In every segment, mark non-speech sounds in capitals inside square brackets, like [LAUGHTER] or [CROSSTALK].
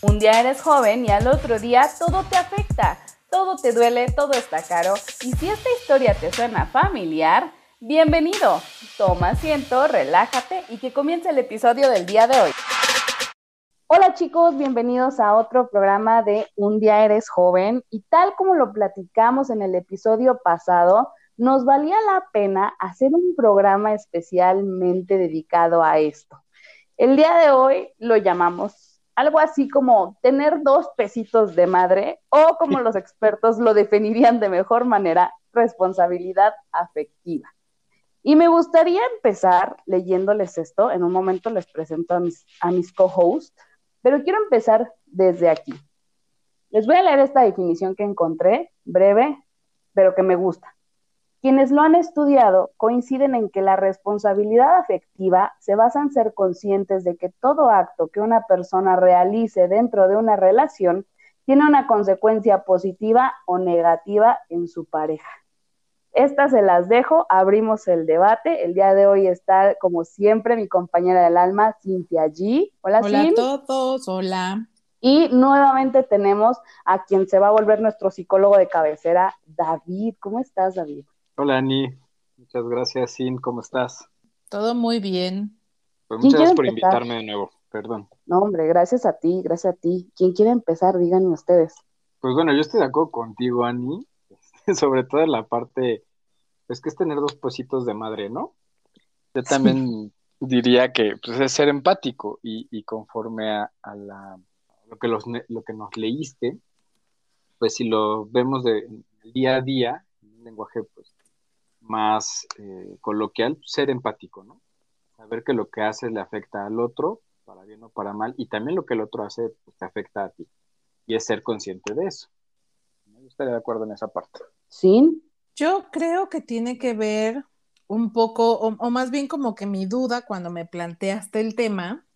Un día eres joven y al otro día todo te afecta, todo te duele, todo está caro. Y si esta historia te suena familiar, bienvenido. Toma asiento, relájate y que comience el episodio del día de hoy. Hola chicos, bienvenidos a otro programa de Un día eres joven y tal como lo platicamos en el episodio pasado, nos valía la pena hacer un programa especialmente dedicado a esto. El día de hoy lo llamamos algo así como tener dos pesitos de madre o como los expertos lo definirían de mejor manera, responsabilidad afectiva. Y me gustaría empezar leyéndoles esto. En un momento les presento a mis, a mis co-hosts, pero quiero empezar desde aquí. Les voy a leer esta definición que encontré, breve, pero que me gusta. Quienes lo han estudiado coinciden en que la responsabilidad afectiva se basa en ser conscientes de que todo acto que una persona realice dentro de una relación tiene una consecuencia positiva o negativa en su pareja. Estas se las dejo, abrimos el debate. El día de hoy está, como siempre, mi compañera del alma, Cintia G. Hola, hola a todos, hola. Y nuevamente tenemos a quien se va a volver nuestro psicólogo de cabecera, David. ¿Cómo estás, David? Hola, Ani. Muchas gracias, Sin. ¿Cómo estás? Todo muy bien. Pues muchas gracias por invitarme de nuevo. Perdón. No, hombre, gracias a ti, gracias a ti. ¿Quién quiere empezar? Díganme ustedes. Pues bueno, yo estoy de acuerdo contigo, Ani. [LAUGHS] Sobre todo en la parte, es que es tener dos positos de madre, ¿no? Yo también diría que pues, es ser empático y, conforme a, la, lo, que los, lo que nos leíste, pues si lo vemos de día a día, en un lenguaje pues más eh, coloquial, ser empático, ¿no? Saber que lo que haces le afecta al otro, para bien o para mal, y también lo que el otro hace pues, te afecta a ti. Y es ser consciente de eso. Yo estaría de acuerdo en esa parte. ¿Sí? Yo creo que tiene que ver un poco, o, o más bien como que mi duda cuando me planteaste el tema,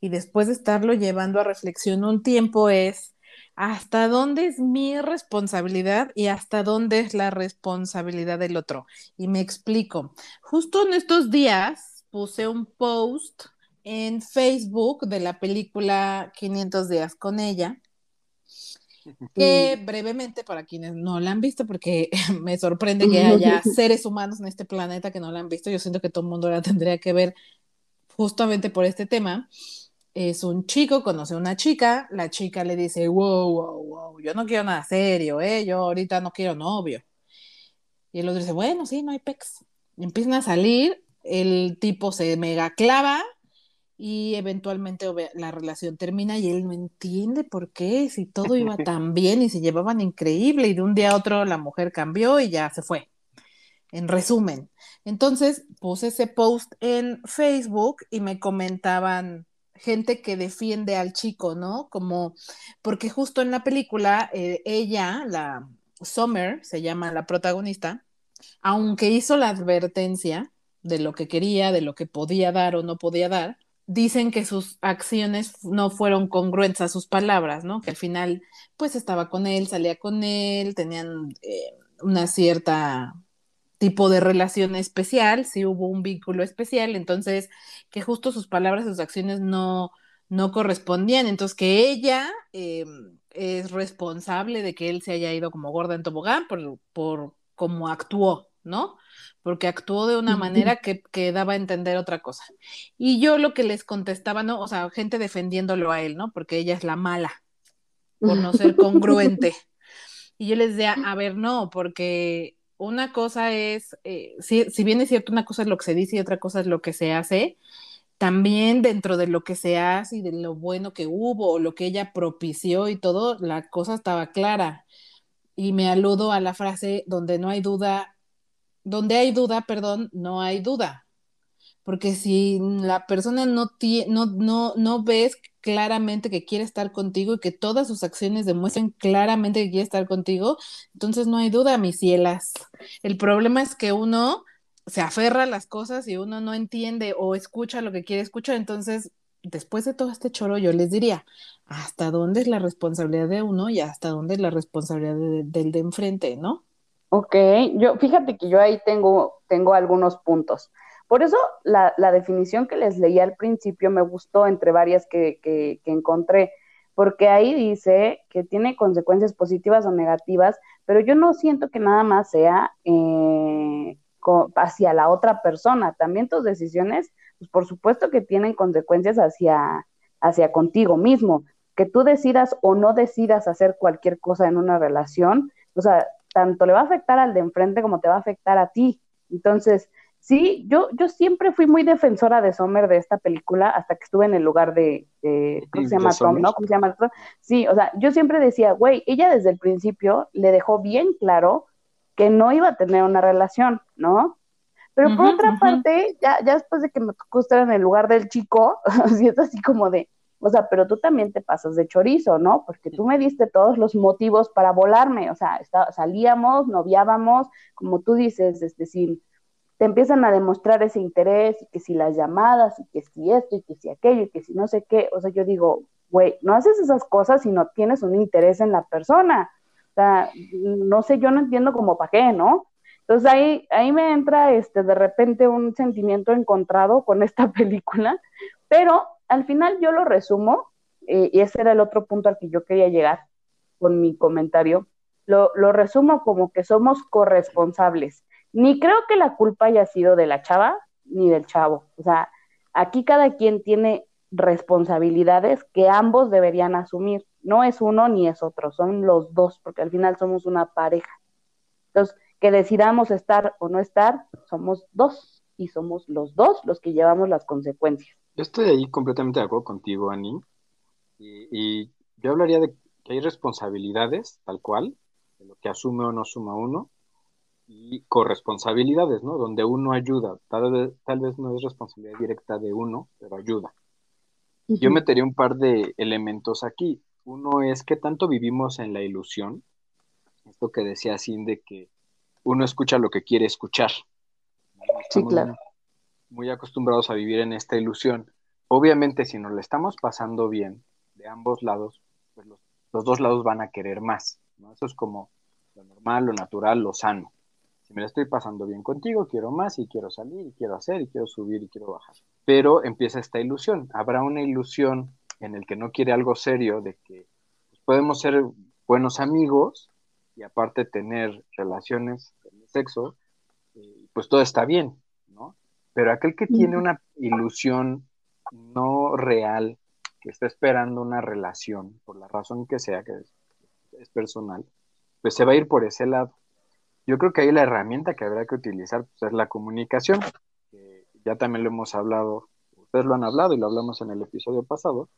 y después de estarlo llevando a reflexión un tiempo es hasta dónde es mi responsabilidad y hasta dónde es la responsabilidad del otro. Y me explico. Justo en estos días puse un post en Facebook de la película 500 días con ella, que brevemente para quienes no la han visto, porque [LAUGHS] me sorprende que haya [LAUGHS] seres humanos en este planeta que no la han visto, yo siento que todo el mundo la tendría que ver justamente por este tema es un chico, conoce a una chica, la chica le dice, wow, wow, wow, yo no quiero nada serio, ¿eh? yo ahorita no quiero novio. Y el otro dice, bueno, sí, no hay pex. empiezan a salir, el tipo se mega clava y eventualmente la relación termina y él no entiende por qué, si todo iba [LAUGHS] tan bien y se llevaban increíble y de un día a otro la mujer cambió y ya se fue. En resumen, entonces puse ese post en Facebook y me comentaban, gente que defiende al chico, ¿no? Como, porque justo en la película, eh, ella, la Summer, se llama la protagonista, aunque hizo la advertencia de lo que quería, de lo que podía dar o no podía dar, dicen que sus acciones no fueron congruentes a sus palabras, ¿no? Que al final, pues estaba con él, salía con él, tenían eh, una cierta tipo de relación especial, si hubo un vínculo especial, entonces que justo sus palabras, sus acciones no, no correspondían, entonces que ella eh, es responsable de que él se haya ido como gorda en tobogán por, por cómo actuó, ¿no? Porque actuó de una manera que, que, daba a entender otra cosa. Y yo lo que les contestaba, ¿no? O sea, gente defendiéndolo a él, ¿no? Porque ella es la mala, por no ser [LAUGHS] congruente. Y yo les decía, a ver, no, porque una cosa es, eh, si, bien es cierto, una cosa es lo que se dice y otra cosa es lo que se hace, también dentro de lo que se hace y de lo bueno que hubo o lo que ella propició y todo, la cosa estaba clara. Y me aludo a la frase donde no hay duda, donde hay duda, perdón, no hay duda. Porque si la persona no, no, no, no ves claramente que quiere estar contigo y que todas sus acciones demuestren claramente que quiere estar contigo, entonces no hay duda, mis cielas. El problema es que uno se aferra a las cosas y uno no entiende o escucha lo que quiere escuchar, entonces después de todo este choro yo les diría, ¿hasta dónde es la responsabilidad de uno y hasta dónde es la responsabilidad del de enfrente, no? Ok, yo fíjate que yo ahí tengo, tengo algunos puntos. Por eso la, definición que les leí al principio me gustó entre varias que, encontré, porque ahí dice que tiene consecuencias positivas o negativas, pero yo no siento que nada más sea eh, hacia la otra persona, también tus decisiones, pues por supuesto que tienen consecuencias hacia, hacia contigo mismo, que tú decidas o no decidas hacer cualquier cosa en una relación, o sea, tanto le va a afectar al de enfrente como te va a afectar a ti. Entonces, sí, yo, yo siempre fui muy defensora de Sommer de esta película hasta que estuve en el lugar de, ¿cómo se llama Tom, no? ¿Cómo se llama Sí, o sea, yo siempre decía, güey, ella desde el principio le dejó bien claro que no iba a tener una relación, ¿no? Pero por otra parte, ya, ya después de que me tocó estar en el lugar del chico, [LAUGHS] así es así como de, o sea, pero tú también te pasas de chorizo, ¿no? Porque tú me diste todos los motivos para volarme, o sea, salíamos, noviábamos, como tú dices, es decir, te empiezan a demostrar ese interés, y que si las llamadas, y que si esto, y que si aquello, y que si no sé qué, o sea, yo digo, güey, no haces esas cosas si no tienes un interés en la persona. O sea, no sé, yo no entiendo como para qué, ¿no? Entonces ahí, ahí me entra este, de repente un sentimiento encontrado con [LAUGHS] esta película, pero al final yo lo resumo, eh, y ese era el otro punto al que yo quería llegar con mi comentario, lo, lo resumo como que somos corresponsables. Ni creo que la culpa haya sido de la chava ni del chavo. O sea, aquí cada quien tiene responsabilidades que ambos deberían asumir. No es uno ni es otro, son los dos, porque al final somos una pareja. Entonces, que decidamos estar o no estar, somos dos y somos los dos los que llevamos las consecuencias. Yo estoy ahí completamente de acuerdo contigo, Ani. Y, yo hablaría de que hay responsabilidades, tal cual, de lo que asume o no suma uno, y corresponsabilidades, ¿no? Donde uno ayuda. Tal vez, tal vez no es responsabilidad directa de uno, pero ayuda. Yo metería un par de elementos aquí. Uno es que tanto vivimos en la ilusión, esto que decía Sin de que uno escucha lo que quiere escuchar. sí, claro muy acostumbrados a vivir en esta ilusión. Obviamente, si nos le estamos pasando bien de ambos lados, pues los, dos lados van a querer más. ¿no? Eso es como lo normal, lo natural, lo sano. Si me la estoy pasando bien contigo, quiero más y quiero salir y quiero hacer y quiero subir y quiero bajar. Pero empieza esta ilusión. Habrá una ilusión en el que no quiere algo serio de que pues, podemos ser buenos amigos y aparte tener relaciones de sexo, eh, pues todo está bien. Pero aquel que tiene una ilusión no real, que está esperando una relación, por la razón que sea, que es, personal, pues se va a ir por ese lado. Yo creo que ahí la herramienta que habrá que utilizar pues, es la comunicación, ya también lo hemos hablado, ustedes lo han hablado y lo hablamos en el episodio pasado,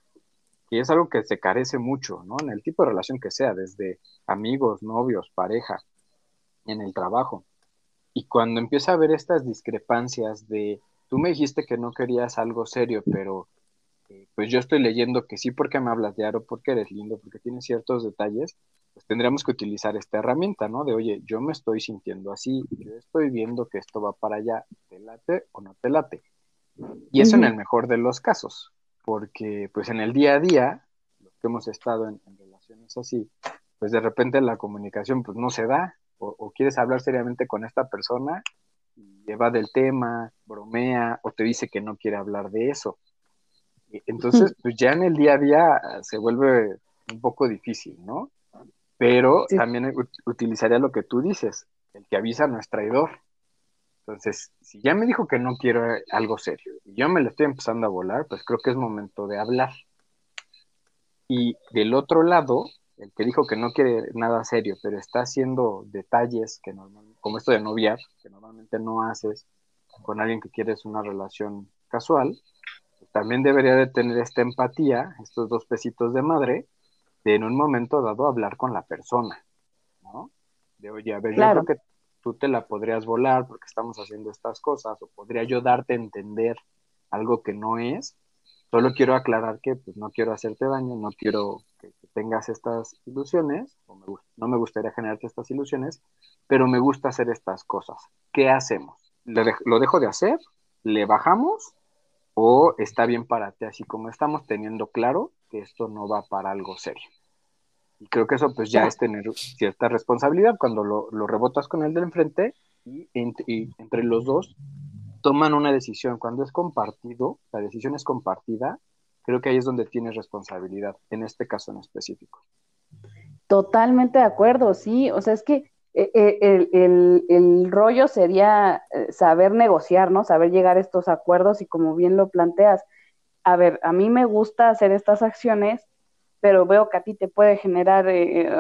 que es algo que se carece mucho, ¿no? En el tipo de relación que sea, desde amigos, novios, pareja, en el trabajo. Y cuando empieza a haber estas discrepancias de, tú me dijiste que no querías algo serio, pero eh, pues yo estoy leyendo que sí porque me hablas de Aro, porque eres lindo, porque tienes ciertos detalles, pues tendríamos que utilizar esta herramienta, ¿no? De, oye, yo me estoy sintiendo así, yo estoy viendo que esto va para allá, ¿te late o no te late? Y eso en el mejor de los casos, porque pues en el día a día, los que hemos estado en, en relaciones así, pues de repente la comunicación pues no se da, o, quieres hablar seriamente con esta persona y lleva del tema, bromea o te dice que no quiere hablar de eso. Entonces, pues ya en el día a día se vuelve un poco difícil, ¿no? Pero también utilizaría lo que tú dices, el que avisa no es traidor. Entonces, si ya me dijo que no quiero algo serio y yo me lo estoy empezando a volar, pues creo que es momento de hablar. Y del otro lado, el que dijo que no quiere nada serio, pero está haciendo detalles que normalmente, como esto de noviar, que normalmente no haces con alguien que quieres una relación casual, pues también debería de tener esta empatía, estos dos pesitos de madre, de en un momento dado hablar con la persona, ¿no? De, oye, a ver, yo creo que tú te la podrías volar porque estamos haciendo estas cosas, o podría yo darte a entender algo que no es, Solo quiero aclarar que pues, no quiero hacerte daño, no quiero que, tengas estas ilusiones, o no me gustaría generarte estas ilusiones, pero me gusta hacer estas cosas. ¿Qué hacemos? ¿Lo dejo de hacer? ¿Le bajamos? ¿O está bien para ti así como estamos teniendo claro que esto no va para algo serio? Y creo que eso pues ya es tener cierta responsabilidad cuando lo, rebotas con el del enfrente y entre los dos toman una decisión, cuando es compartido, la decisión es compartida, creo que ahí es donde tienes responsabilidad, en este caso en específico. Totalmente de acuerdo, sí, o sea, es que eh, eh, el, el, rollo sería eh, saber negociar, ¿no? Saber llegar a estos acuerdos y como bien lo planteas, a ver, a mí me gusta hacer estas acciones, pero veo que a ti te puede generar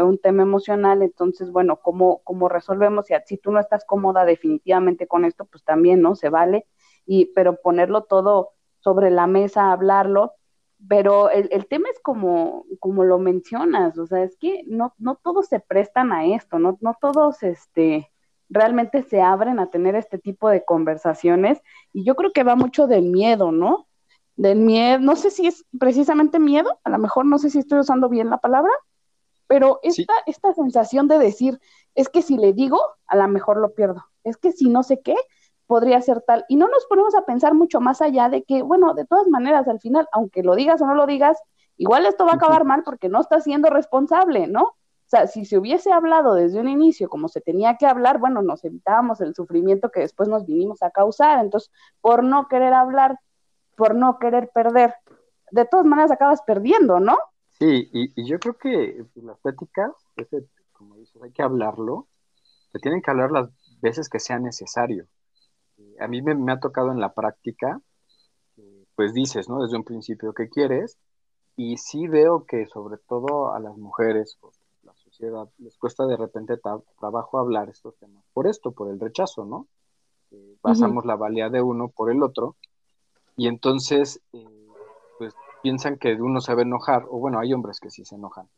un tema emocional, entonces, bueno, ¿cómo, cómo resolvemos? Si, si tú no estás cómoda definitivamente con esto, pues también, ¿no? Se vale, y, pero ponerlo todo sobre la mesa, hablarlo, pero el, el, tema es como, como lo mencionas, o sea, es que no, no todos se prestan a esto, no, no todos este, realmente se abren a tener este tipo de conversaciones y yo creo que va mucho del miedo, ¿no? Del miedo, no sé si es precisamente miedo, a lo mejor no sé si estoy usando bien la palabra, pero esta, esta sensación de decir, es que si le digo, a lo mejor lo pierdo, es que si no sé qué, podría ser tal. Y no nos ponemos a pensar mucho más allá de que, bueno, de todas maneras, al final, aunque lo digas o no lo digas, igual esto va a acabar mal porque no estás siendo responsable, ¿no? O sea, si se hubiese hablado desde un inicio como se tenía que hablar, bueno, nos evitábamos el sufrimiento que después nos vinimos a causar. Entonces, por no querer hablar, por no querer perder, de todas maneras acabas perdiendo, ¿no? Sí, y, yo creo que las pláticas, como dices, hay que hablarlo, se tienen que hablar las veces que sea necesario a mí me, ha tocado en la práctica, pues dices, ¿no? Desde un principio que quieres, y sí veo que sobre todo a las mujeres, la sociedad, les cuesta de repente trabajo hablar estos temas. Por esto, por el rechazo, ¿no? pasamos la valía de uno por el otro, y entonces, eh, pues piensan que uno se va a enojar, o bueno, hay hombres que sí se enojan,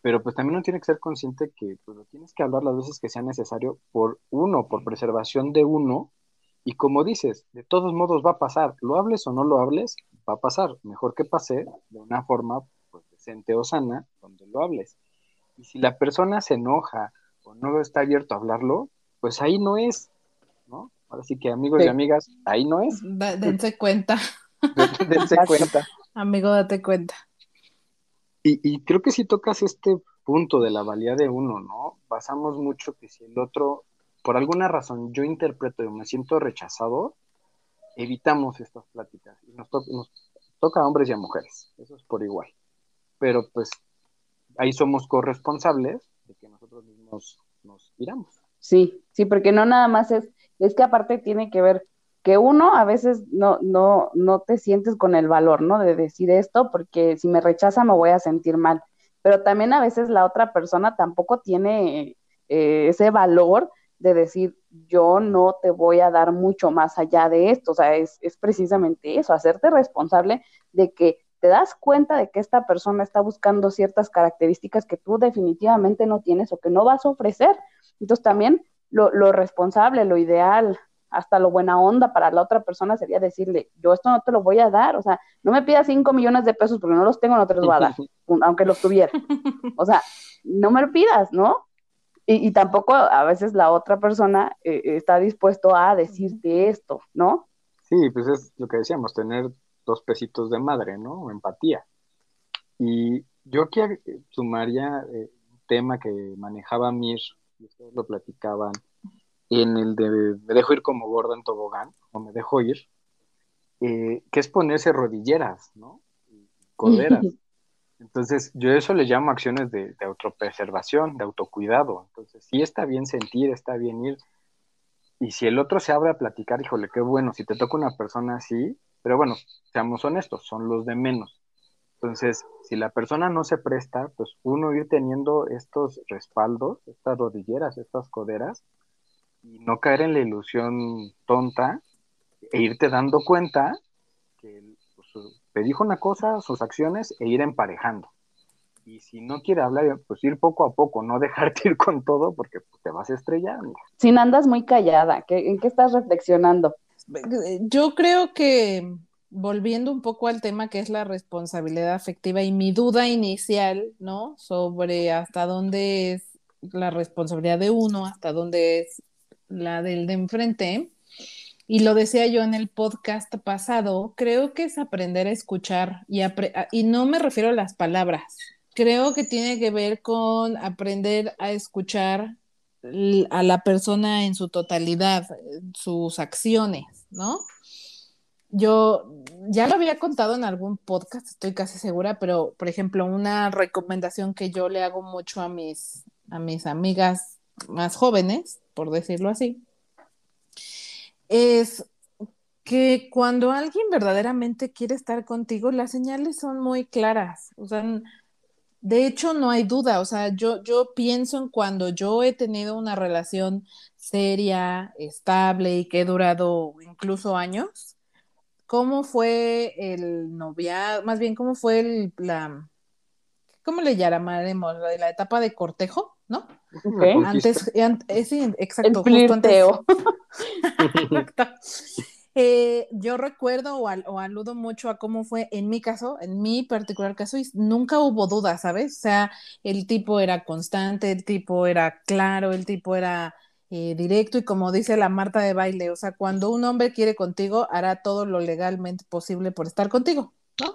pero pues también uno tiene que ser consciente que pues, tienes que hablar las veces que sea necesario por uno, por preservación de uno, y como dices, de todos modos va a pasar, lo hables o no lo hables, va a pasar. Mejor que pase de una forma pues, decente o sana, donde lo hables. Y si la persona se enoja o no está abierto a hablarlo, pues ahí no es, ¿no? Ahora sí que amigos y amigas, ahí no es. dense cuenta. [LAUGHS] dense cuenta. Amigo, date cuenta. Y, y creo que si tocas este punto de la valía de uno, ¿no? Basamos mucho que si el otro por alguna razón yo interpreto y me siento rechazado, evitamos estas pláticas. Y nos, toca a hombres y a mujeres, eso es por igual. Pero pues ahí somos corresponsables de que nosotros mismos nos tiramos. Sí, sí, porque no nada más es, es que aparte tiene que ver que uno a veces no, no, no te sientes con el valor, ¿no? De decir esto, porque si me rechaza me voy a sentir mal. Pero también a veces la otra persona tampoco tiene eh, ese valor de decir, yo no te voy a dar mucho más allá de esto. O sea, es, precisamente eso, hacerte responsable de que te das cuenta de que esta persona está buscando ciertas características que tú definitivamente no tienes o que no vas a ofrecer. Entonces también lo, lo responsable, lo ideal, hasta lo buena onda para la otra persona sería decirle, yo esto no te lo voy a dar, o sea, no me pidas cinco millones de pesos porque no los tengo, no te los voy a dar, [LAUGHS] aunque los tuviera. O sea, no me lo pidas, ¿no? Y, tampoco a veces la otra persona eh, está dispuesto a decirte esto, ¿no? Sí, pues es lo que decíamos, tener dos pesitos de madre, ¿no? Empatía. Y yo aquí sumaría eh, un tema que manejaba Mir, y ustedes lo platicaban, en el de me dejo ir como gorda en tobogán, o me dejo ir, eh, que es ponerse rodilleras, ¿no? Coderas. [LAUGHS] Entonces, yo eso le llamo acciones de, autopreservación, de autocuidado. Entonces, sí está bien sentir, está bien ir. Y si el otro se abre a platicar, híjole, qué bueno, si te toca una persona así, pero bueno, seamos honestos, son los de menos. Entonces, si la persona no se presta, pues uno ir teniendo estos respaldos, estas rodilleras, estas coderas, y no caer en la ilusión tonta e irte dando cuenta que te dijo una cosa, sus acciones, e ir emparejando. Y si no quiere hablar, pues ir poco a poco, no dejarte [LAUGHS] ir con todo porque pues, te vas a estrellar. Sin andas muy callada, ¿en qué estás reflexionando? Yo creo que volviendo un poco al tema que es la responsabilidad afectiva y mi duda inicial, ¿no? Sobre hasta dónde es la responsabilidad de uno, hasta dónde es la del de enfrente y lo decía yo en el podcast pasado, creo que es aprender a escuchar y, y no me refiero a las palabras, creo que tiene que ver con aprender a escuchar a la persona en su totalidad, sus acciones, ¿no? Yo ya lo había contado en algún podcast, estoy casi segura, pero por ejemplo, una recomendación que yo le hago mucho a mis, a mis amigas más jóvenes, por decirlo así, es que cuando alguien verdaderamente quiere estar contigo, las señales son muy claras. O sea, de hecho, no hay duda. O sea, yo, yo pienso en cuando yo he tenido una relación seria, estable y que he durado incluso años. ¿Cómo fue el noviazgo? Más bien, ¿cómo fue el, la, ¿cómo le llamaremos? La, la etapa de cortejo, ¿no? Antes, eh, sí, exacto. El flirteo. [LAUGHS] [LAUGHS] Exacto. Eh, yo recuerdo o, aludo mucho a cómo fue en mi caso, en mi particular caso, y nunca hubo duda, ¿sabes? O sea, el tipo era constante, el tipo era claro, el tipo era eh, directo y como dice la Marta de baile, o sea, cuando un hombre quiere contigo, hará todo lo legalmente posible por estar contigo, ¿no?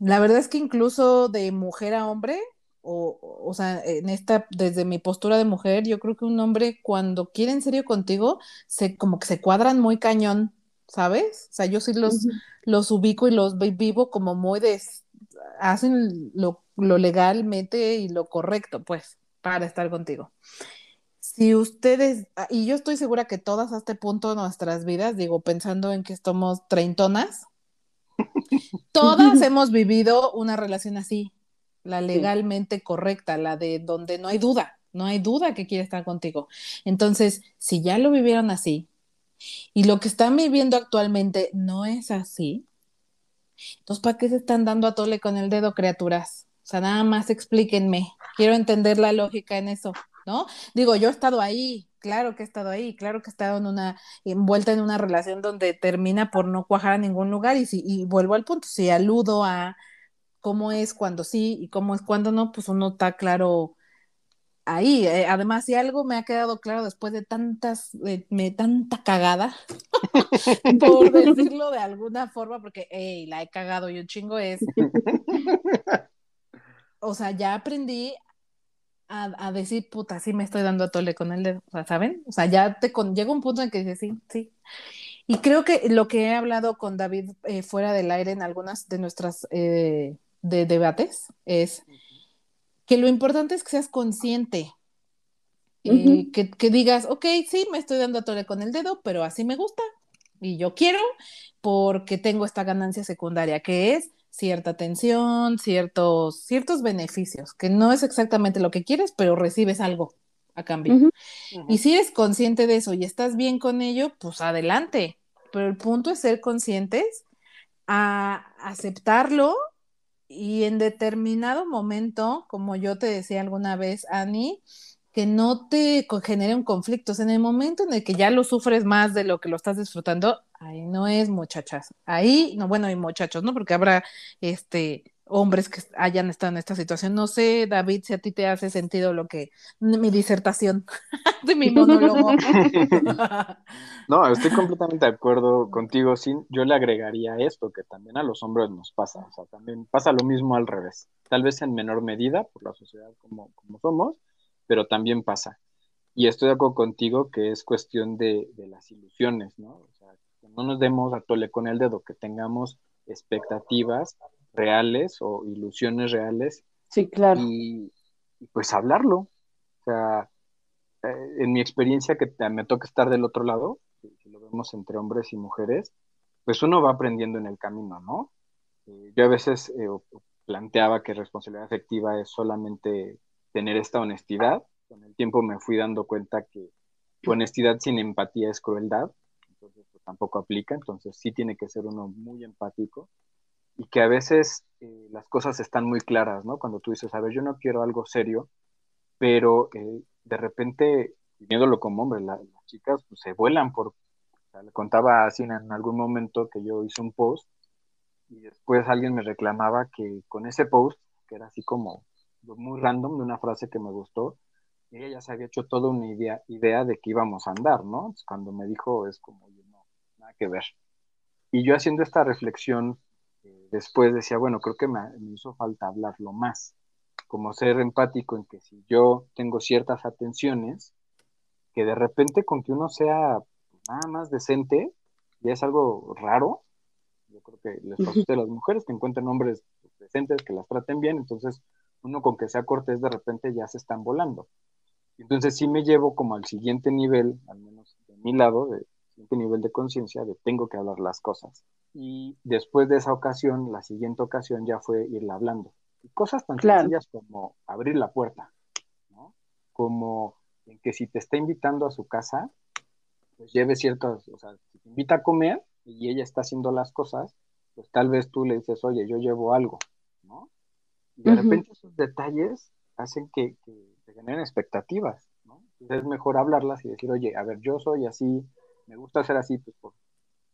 La verdad es que incluso de mujer a hombre, o, o sea, en esta, desde mi postura de mujer, yo creo que un hombre cuando quiere en serio contigo, se, como que se cuadran muy cañón, ¿sabes? O sea, yo sí los, los ubico y los vivo como muy de, hacen lo, lo legalmente y lo correcto, pues, para estar contigo. Si ustedes, ah, y yo estoy segura que todas a este punto de nuestras vidas, digo, pensando en que estamos treintonas, [LAUGHS] todas hemos vivido una relación así, la legalmente correcta, la de donde no hay duda, no hay duda que quiere estar contigo. Entonces, si ya lo vivieron así y lo que están viviendo actualmente no es así, entonces, ¿para qué se están dando a tole con el dedo, criaturas? O sea, nada más explíquenme. Quiero entender la lógica en eso, ¿no? Digo, yo he estado ahí, claro que he estado ahí, claro que he estado en una, envuelta en una relación donde termina por no cuajar a ningún lugar y, si, y vuelvo al punto, si aludo a cómo es cuando sí y cómo es cuando no, pues uno está claro ahí. Eh, además, si algo me ha quedado claro después de tantas, me, tanta cagada, [LAUGHS] por decirlo de alguna forma, porque, hey, la he cagado y un chingo es. [LAUGHS] o sea, ya aprendí a, decir, puta, sí me estoy dando a tole con el dedo, o sea, ¿saben? O sea, ya te llega un punto en que dices, sí, sí. Y creo que lo que he hablado con David eh, fuera del aire en algunas de nuestras eh, de debates es que lo importante es que seas consciente, eh, que, digas, ok, sí, me estoy dando a tole con el dedo, pero así me gusta y yo quiero porque tengo esta ganancia secundaria que es cierta atención, ciertos, ciertos beneficios, que no es exactamente lo que quieres, pero recibes algo a cambio. Y si eres consciente de eso y estás bien con ello, pues adelante. Pero el punto es ser conscientes a aceptarlo y en determinado momento, como yo te decía alguna vez, Ani, que no te genere un conflicto. en el momento en el que ya lo sufres más de lo que lo estás disfrutando, ahí no es muchachas. Ahí, no, bueno, hay muchachos, ¿no? Porque habrá este hombres que hayan estado en esta situación. No sé, David, si a ti te hace sentido lo que mi disertación [LAUGHS] de mi monólogo. [LAUGHS] no, estoy completamente de acuerdo contigo. Sin, yo le agregaría esto que también a los hombres nos pasa. O sea, también pasa lo mismo al revés. Tal vez en menor medida por la sociedad como, como somos, pero también pasa. Y estoy de acuerdo contigo que es cuestión de, de las ilusiones, ¿no? O sea, que no nos demos a tole con el dedo, que tengamos expectativas reales o ilusiones reales. Sí, claro. Y, pues hablarlo. O sea, eh, en mi experiencia que me toca estar del otro lado, si lo vemos entre hombres y mujeres, pues uno va aprendiendo en el camino, ¿no? Eh, yo a veces eh, planteaba que responsabilidad afectiva es solamente tener esta honestidad. Con el tiempo me fui dando cuenta que honestidad sin empatía es crueldad, entonces pues, tampoco aplica, entonces sí tiene que ser uno muy empático y que a veces eh, las cosas están muy claras, ¿no? Cuando tú dices, a ver, yo no quiero algo serio, pero eh, de repente, viéndolo como hombre, las chicas pues, se vuelan por... le contaba así en algún momento que yo hice un post y después alguien me reclamaba que con ese post, que era así como muy random, de una frase que me gustó, ella ya se había hecho toda una idea, idea de que íbamos a andar, ¿no? cuando me dijo es como, no, nada que ver. Y yo haciendo esta reflexión después decía, bueno, creo que me, hizo falta hablarlo más, como ser empático en que si yo tengo ciertas atenciones, que de repente con que uno sea nada más decente, ya es algo raro, creo que les pasa a las mujeres que encuentren hombres decentes, que las traten bien, entonces uno con que sea cortés de repente ya se están volando. Entonces sí me llevo como al siguiente nivel, al menos de mi lado, de siguiente nivel de conciencia, de tengo que hablar las cosas. Y después de esa ocasión, la siguiente ocasión ya fue irla hablando. Y cosas tan sencillas como abrir la puerta, ¿no? Como en que si te está invitando a su casa, pues lleve ciertas, o sea, si te invita a comer y ella está haciendo las cosas, pues tal vez tú le dices, oye, yo llevo algo, ¿no? Y de repente esos detalles hacen que, te generen expectativas, ¿no? Entonces es mejor hablarlas y decir, oye, a ver, yo soy así, me gusta ser así, pues por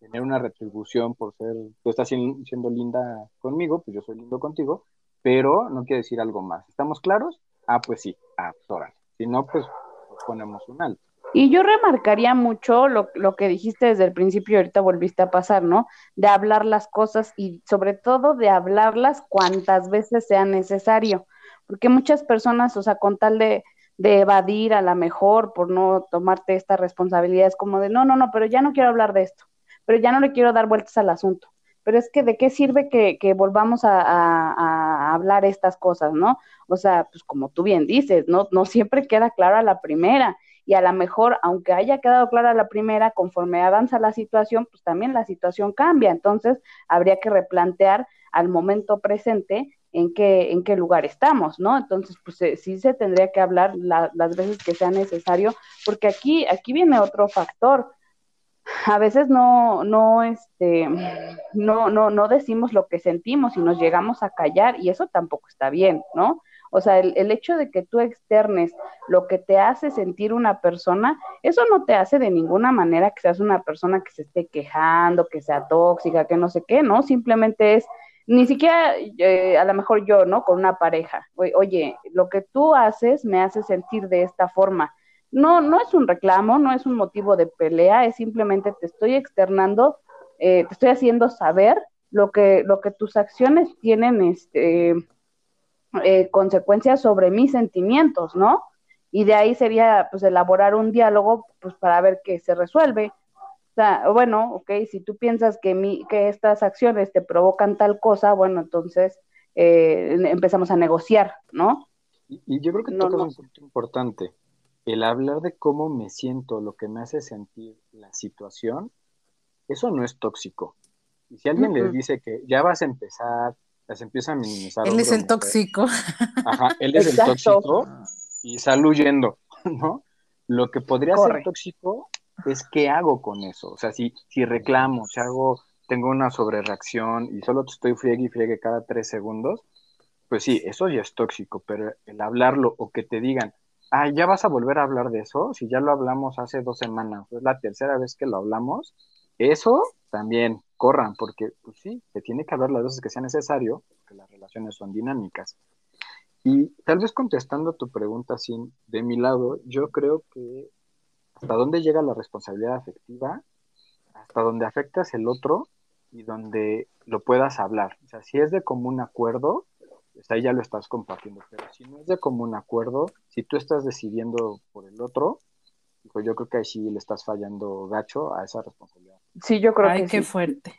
tener una retribución, por ser, tú estás siendo, linda conmigo, pues yo soy lindo contigo, pero no quiere decir algo más. ¿Estamos claros? Ah, pues sí, ah, pues Si no, pues, pues ponemos un alto. Y yo remarcaría mucho lo, lo, que dijiste desde el principio ahorita volviste a pasar, ¿no? De hablar las cosas y sobre todo de hablarlas cuantas veces sea necesario, porque muchas personas, o sea, con tal de, de evadir a la mejor por no tomarte esta responsabilidad, es como de, no, no, no, pero ya no quiero hablar de esto, pero ya no le quiero dar vueltas al asunto. Pero es que, ¿de qué sirve que, que volvamos a, a, a, hablar estas cosas, no? O sea, pues como tú bien dices, no, no siempre queda clara la primera y a lo mejor, aunque haya quedado clara la primera, conforme avanza la situación, pues también la situación cambia. Entonces, habría que replantear al momento presente en qué, en qué lugar estamos, ¿no? Entonces, pues sí se tendría que hablar las veces que sea necesario, porque aquí, aquí viene otro factor. A veces no, no, este, no, no, no decimos lo que sentimos y nos llegamos a callar, y eso tampoco está bien, ¿no? O sea, el, hecho de que tú externes lo que te hace sentir una persona, eso no te hace de ninguna manera que seas una persona que se esté quejando, que sea tóxica, que no sé qué, ¿no? Simplemente es, ni siquiera eh, a lo mejor yo, ¿no? Con una pareja, oye, lo que tú haces me hace sentir de esta forma. No, no es un reclamo, no es un motivo de pelea, es simplemente te estoy externando, eh, te estoy haciendo saber lo que, lo que tus acciones tienen, este, eh, consecuencias sobre mis sentimientos, ¿no? Y de ahí sería, pues, elaborar un diálogo, pues, para ver qué se resuelve. O sea, bueno, ok, si tú piensas que, mi, que estas acciones te provocan tal cosa, bueno, entonces eh, empezamos a negociar, ¿no? Y, yo creo que no, tocas un punto importante. El hablar de cómo me siento, lo que me hace sentir la situación, eso no es tóxico. Y si alguien le dice que ya vas a empezar, las empieza a minimizar. Él es el tóxico. Ajá, él es el tóxico y sale huyendo, ¿no? Lo que podría ser tóxico es qué hago con eso. O sea, si, si reclamo, si hago, tengo una sobrereacción y solo te estoy friegue y friegue cada tres segundos, pues sí, eso ya es tóxico, pero el hablarlo o que te digan, ah, ya vas a volver a hablar de eso, si ya lo hablamos hace dos semanas, es la tercera vez que lo hablamos, eso también corran, porque pues sí, se tiene que hablar las veces que sea necesario, porque las relaciones son dinámicas. Y tal vez contestando tu pregunta, sin de mi lado, yo creo que hasta dónde llega la responsabilidad afectiva, hasta donde afectas el otro y donde lo puedas hablar. O sea, si es de común acuerdo, pues ahí ya lo estás compartiendo, pero si no es de común acuerdo, si tú estás decidiendo por el otro, pues yo creo que ahí sí le estás fallando gacho a esa responsabilidad. Sí, yo creo Ay, que qué fuerte.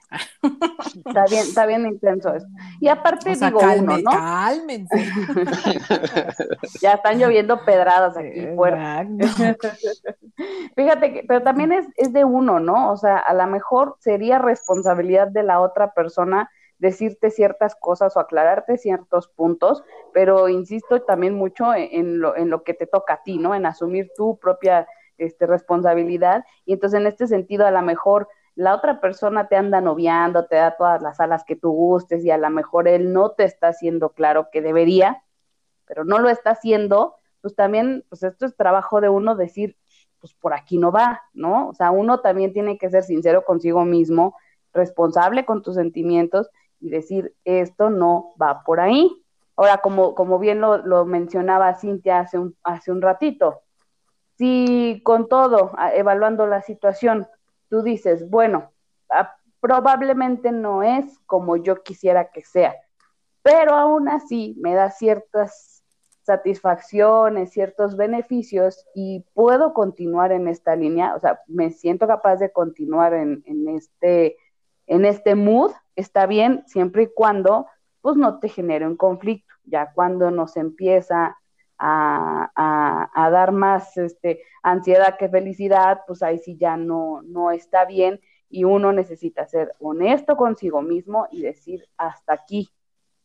Está bien, está bien intenso eso. Y aparte digo uno, ¿no? Cálmense. [LAUGHS] ya están lloviendo pedradas aquí fuera. [LAUGHS] Fíjate que, pero también es, es de uno, ¿no? O sea, a lo mejor sería responsabilidad de la otra persona decirte ciertas cosas o aclararte ciertos puntos, pero insisto también mucho en, lo, en lo que te toca a ti, ¿no? En asumir tu propia este, responsabilidad. Y entonces en este sentido, a lo mejor la otra persona te anda noviando, te da todas las alas que tú gustes y a lo mejor él no te está haciendo claro que debería, pero no lo está haciendo, pues también, pues esto es trabajo de uno decir, pues por aquí no va, ¿no? O sea, uno también tiene que ser sincero consigo mismo, responsable con tus sentimientos y decir, esto no va por ahí. Ahora, como, como bien lo, lo mencionaba Cintia hace un, hace un ratito, si con todo, evaluando la situación, tú dices, bueno, probablemente no es como yo quisiera que sea, pero aún así me da ciertas satisfacciones, ciertos beneficios y puedo continuar en esta línea, o sea, me siento capaz de continuar en, este, en este mood, está bien siempre y cuando pues no te genere un conflicto. Ya cuando nos empieza a, dar más este, ansiedad que felicidad, pues ahí sí ya no, no está bien y uno necesita ser honesto consigo mismo y decir hasta aquí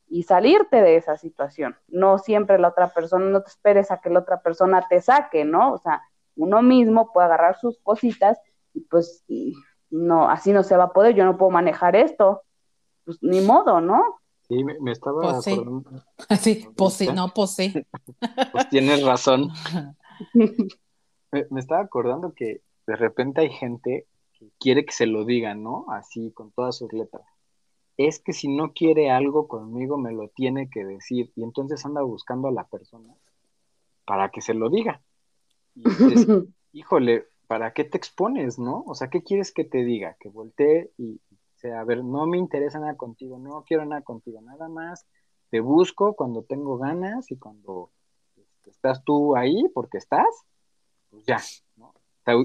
y salirte de esa situación. No siempre la otra persona, no te esperes a que la otra persona te saque, ¿no? O sea, uno mismo puede agarrar sus cositas y pues no, así no se va a poder, yo no puedo manejar esto, pues ni modo, ¿no? Sí, me, estaba pues acordando. [LAUGHS] Sí, pues no, [LAUGHS] pues pues tienes razón. [LAUGHS] me, me, estaba acordando que de repente hay gente que quiere que se lo digan, ¿no? Así, con todas sus letras. Es que si no quiere algo conmigo, me lo tiene que decir. Y entonces anda buscando a la persona para que se lo diga. Y dices, híjole, ¿para qué te expones, no? O sea, ¿qué quieres que te diga? Que voltee y, a ver, no me interesa nada contigo, no quiero nada contigo, nada más te busco cuando tengo ganas y cuando este, estás tú ahí porque estás, pues ya, ¿no?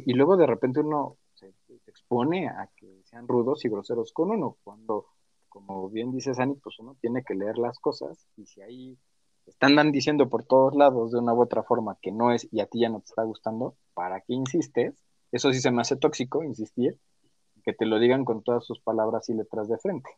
Y luego de repente uno se, expone a que sean rudos y groseros con uno, cuando, como bien dice Sani, pues uno tiene que leer las cosas y si ahí están diciendo por todos lados de una u otra forma que no es y a ti ya no te está gustando, ¿para qué insistes? Eso sí se me hace tóxico, insistir, que te lo digan con todas sus palabras y letras de frente.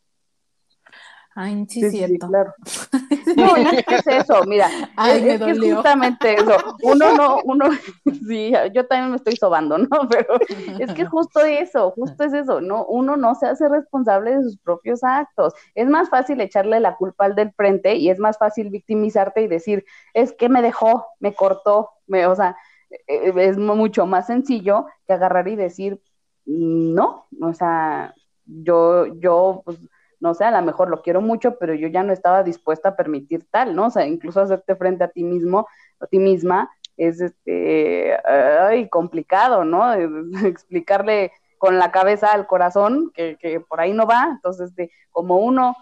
Ay, sí, sí, cierto. claro. [LAUGHS] No, es que es eso, mira, es, que es justamente eso. Uno no, uno, [LAUGHS] sí, yo también me estoy sobando, ¿no? [LAUGHS] Pero es que justo eso, justo es eso, ¿no? Uno no se hace responsable de sus propios actos. Es más fácil echarle la culpa al del frente y es más fácil victimizarte y decir, es que me dejó, me cortó, me, o sea, e, e, es mucho más sencillo que agarrar y decir, no, o sea, yo, yo, pues, no sé, a lo mejor lo quiero mucho, pero yo ya no estaba dispuesta a permitir tal, ¿no? O sea, incluso hacerte frente a ti mismo, a ti misma, es este, ay, complicado, ¿no? [LAUGHS] Explicarle con la cabeza al corazón que, que por ahí no va, entonces, este, como uno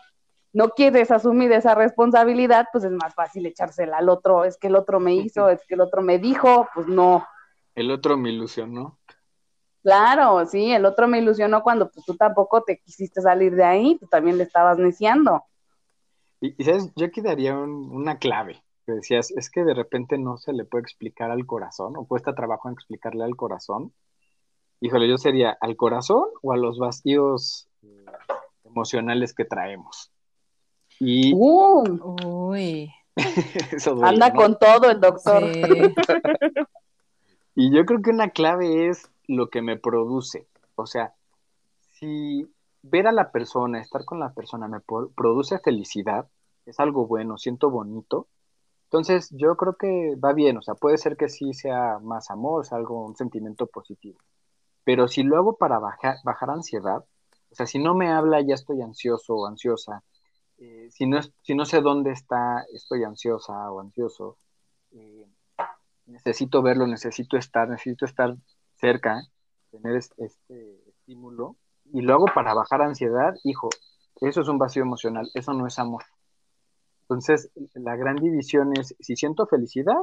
no quieres asumir esa responsabilidad, pues es más fácil echársela al otro, es que el otro me hizo, es que el otro me dijo, pues no. El otro me ilusionó. Claro, sí, el otro me ilusionó cuando pues, tú tampoco te quisiste salir de ahí, tú también le estabas neciando. Y, sabes, yo aquí daría una clave, que decías, es que de repente no se le puede explicar al corazón, o cuesta trabajo en explicarle al corazón. Híjole, yo sería al corazón o a los vacíos eh, emocionales que traemos. Y... Uh, uy. [LAUGHS] Anda con todo el doctor. [LAUGHS] y yo creo que una clave es lo que me produce. O sea, si ver a la persona, estar con la persona me produce felicidad, es algo bueno, siento bonito, entonces yo creo que va bien, o sea, puede ser que sí sea más amor, sea algo, un sentimiento positivo. Pero si lo hago para bajar, bajar ansiedad, o sea, si no me habla ya estoy ansioso o ansiosa, eh, si, no si no sé dónde está, estoy ansiosa o ansioso, eh, necesito verlo, necesito estar, necesito estar cerca, tener este, estímulo, y lo hago para bajar ansiedad, hijo, eso es un vacío emocional, eso no es amor. Entonces, la gran división es si siento felicidad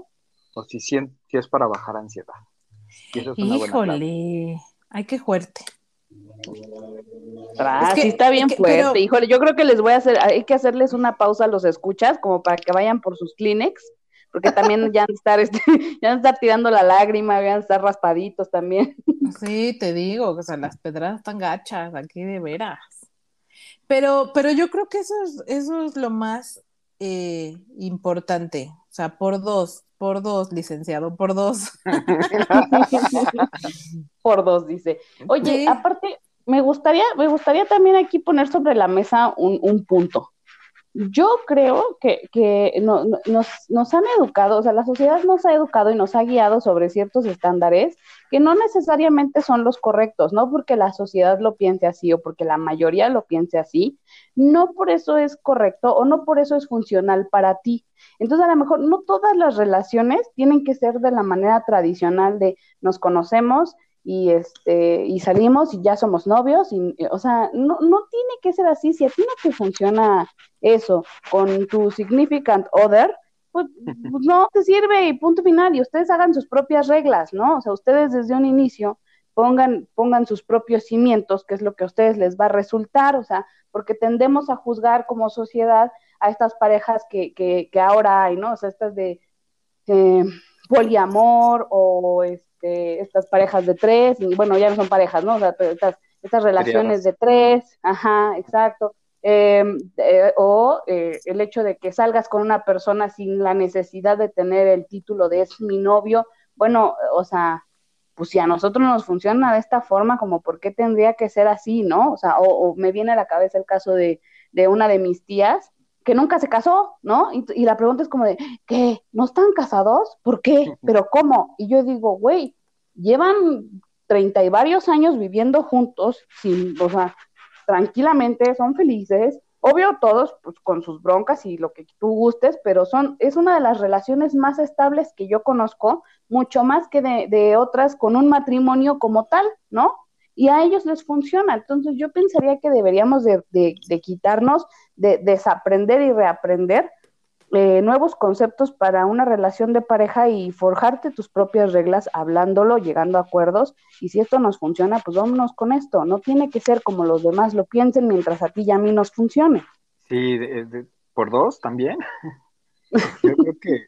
o si, siento, si es para bajar ansiedad. Híjole, ay, qué fuerte. Ah, sí está bien fuerte, híjole, yo creo que les voy a hacer, hay que hacerles una pausa a los escuchas, como para que vayan por sus Kleenex porque también ya han de estar, este, [LAUGHS] ya han estar tirando la lágrima, ya han de estar raspaditos también. [LAUGHS] Sí, te digo, o sea, las pedradas están gachas aquí de veras. Pero, pero yo creo que eso es, eso es lo más eh, importante. O sea, por dos, por dos, licenciado, por dos. [LAUGHS] por dos, dice. Oye, aparte, me gustaría, me gustaría también aquí poner sobre la mesa un, un punto yo creo que, nos, han educado, o sea, la sociedad nos ha educado y nos ha guiado sobre ciertos estándares que no necesariamente son los correctos, no porque la sociedad lo piense así o porque la mayoría lo piense así, no por eso es correcto o no por eso es funcional para ti. Entonces, a lo mejor no todas las relaciones tienen que ser de la manera tradicional de nos conocemos, y este y salimos y ya somos novios y o sea no, no tiene que ser así. Si a ti no te funciona eso con tu significant other pues, pues, no te sirve y punto final. Y ustedes hagan sus propias reglas no o sea ustedes desde un inicio pongan, pongan sus propios cimientos, que es lo que a ustedes les va a resultar, o sea, porque tendemos a juzgar como sociedad a estas parejas que, que, que ahora hay, ¿no? O sea, estas de eh, poliamor o este, estas parejas de tres, y bueno, ya no son parejas, ¿no? O sea, estas, estas relaciones de tres, ajá, exacto. Em, eh, o eh, el hecho de que salgas con una persona sin la necesidad de tener el título de es mi novio, bueno, o sea, pues si a nosotros nos funciona de esta forma, como por qué tendría que ser así, ¿no? O sea, o, me viene a la cabeza el caso de, de, una de mis tías que nunca se casó, ¿no? Y, y, la pregunta es como de, ¿qué? ¿No están casados? ¿Por qué? [LAUGHS] ¿Pero cómo? Y yo digo, güey, llevan treinta y varios años viviendo juntos, sin, o sea, tranquilamente, son felices. Obvio, todos pues, con sus broncas y lo que tú gustes, pero son, es una de las relaciones más estables que yo conozco, mucho más que de, de otras con un matrimonio como tal, ¿no? Y a ellos les funciona. Entonces yo pensaría que deberíamos de, de, de quitarnos, de desaprender y reaprender eh, nuevos conceptos para una relación de pareja y forjarte tus propias reglas hablándolo, llegando a acuerdos. Y si esto nos funciona, pues vámonos con esto. No tiene que ser como los demás lo piensen mientras a ti y a mí nos funcione. Sí, por dos también. [LAUGHS] Yo creo que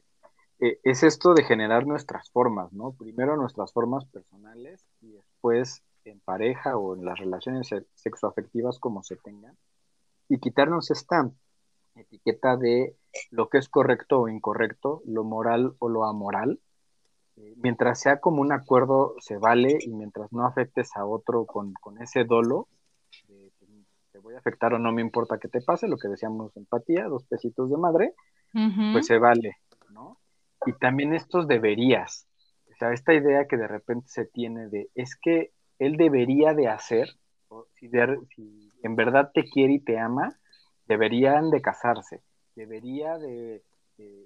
eh, es esto de generar nuestras formas, ¿no? Primero nuestras formas personales y después en pareja o en las relaciones sexoafectivas como se tengan. Y quitarnos esta etiqueta de lo que es correcto o incorrecto, lo moral o lo amoral. Eh, mientras sea como un acuerdo, se vale y mientras no afectes a otro con, ese dolo, te voy a afectar o no me importa que te pase, lo que decíamos empatía, dos pesitos de madre, pues se vale, ¿no? Y también estos deberías, o sea, esta idea que de repente se tiene de, es que él debería de hacer, si, si en verdad te quiere y te ama, deberían de casarse, debería de,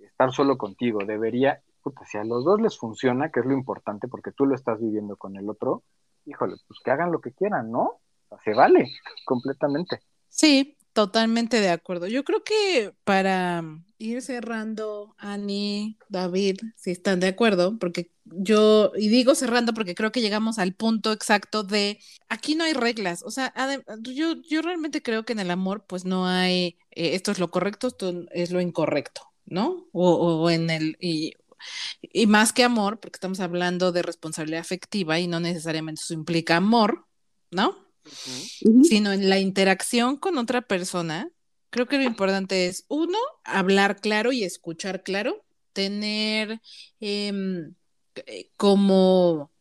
estar solo contigo, debería, puta, si a los dos les funciona, que es lo importante porque tú lo estás viviendo con el otro, híjole, pues que hagan lo que quieran, ¿no? se vale completamente. Sí, totalmente de acuerdo. Yo creo que para ir cerrando, Ani, David, si están de acuerdo, porque yo, y digo cerrando porque creo que llegamos al punto exacto de, aquí no hay reglas, o sea, yo, yo realmente creo que en el amor pues no hay, eh, esto es lo correcto, esto es lo incorrecto, ¿no? O, en el, y, y más que amor, porque estamos hablando de responsabilidad afectiva y no necesariamente eso implica amor, ¿no? Sino en la interacción con otra persona, creo que lo importante es, uno, hablar claro y escuchar claro, tener... Em, eh, como